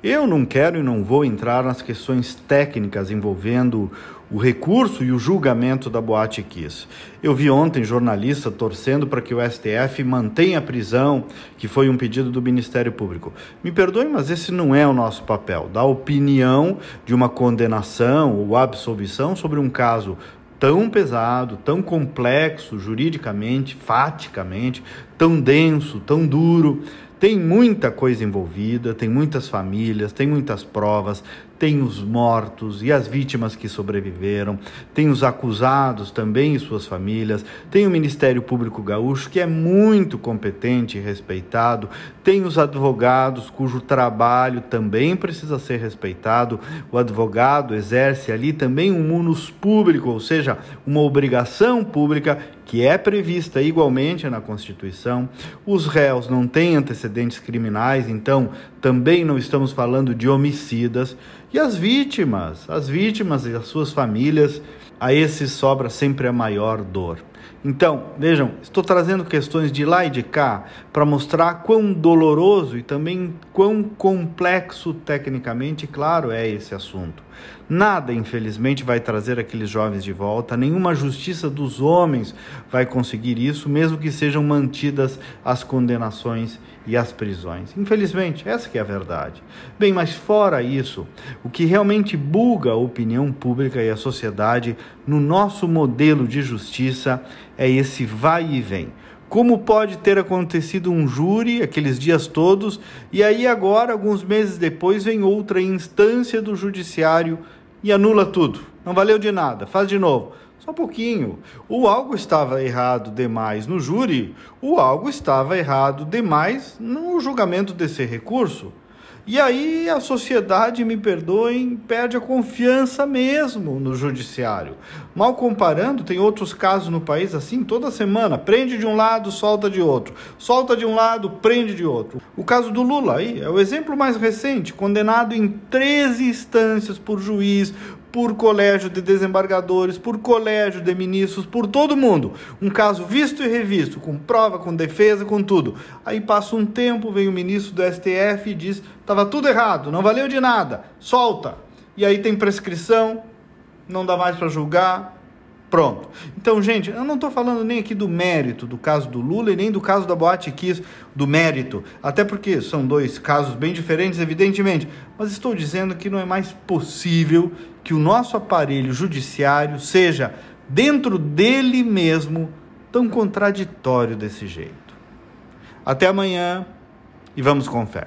Eu não quero e não vou entrar nas questões técnicas envolvendo o recurso e o julgamento da Boate Kiss. Eu vi ontem jornalista torcendo para que o STF mantenha a prisão, que foi um pedido do Ministério Público. Me perdoe, mas esse não é o nosso papel. Dar opinião de uma condenação ou absolvição sobre um caso tão pesado, tão complexo juridicamente, faticamente, tão denso, tão duro tem muita coisa envolvida, tem muitas famílias, tem muitas provas, tem os mortos e as vítimas que sobreviveram, tem os acusados também e suas famílias, tem o Ministério Público Gaúcho, que é muito competente e respeitado, tem os advogados, cujo trabalho também precisa ser respeitado. O advogado exerce ali também um munus público, ou seja, uma obrigação pública que é prevista igualmente na Constituição. Os réus não têm antecedentes criminais, então também não estamos falando de homicidas. E as vítimas, as vítimas e as suas famílias, a esses sobra sempre a maior dor. Então, vejam, estou trazendo questões de lá e de cá para mostrar quão doloroso e também quão complexo tecnicamente, claro, é esse assunto. Nada, infelizmente, vai trazer aqueles jovens de volta, nenhuma justiça dos homens vai conseguir isso, mesmo que sejam mantidas as condenações e as prisões. Infelizmente, que é a verdade. Bem, mas fora isso, o que realmente buga a opinião pública e a sociedade no nosso modelo de justiça é esse vai e vem. Como pode ter acontecido um júri aqueles dias todos e aí agora, alguns meses depois, vem outra instância do judiciário e anula tudo? Não valeu de nada, faz de novo. Só um pouquinho. O algo estava errado demais no júri, o algo estava errado demais no julgamento desse recurso. E aí a sociedade, me perdoem, perde a confiança mesmo no judiciário. Mal comparando, tem outros casos no país assim, toda semana, prende de um lado, solta de outro. Solta de um lado, prende de outro. O caso do Lula aí é o exemplo mais recente, condenado em 13 instâncias por juiz, por colégio de desembargadores, por colégio de ministros, por todo mundo. Um caso visto e revisto, com prova, com defesa, com tudo. Aí passa um tempo, vem o ministro do STF e diz: estava tudo errado, não valeu de nada, solta. E aí tem prescrição, não dá mais para julgar, Pronto. Então, gente, eu não estou falando nem aqui do mérito do caso do Lula e nem do caso da Boate Kiss, do mérito, até porque são dois casos bem diferentes, evidentemente, mas estou dizendo que não é mais possível que o nosso aparelho judiciário seja, dentro dele mesmo, tão contraditório desse jeito. Até amanhã e vamos com fé.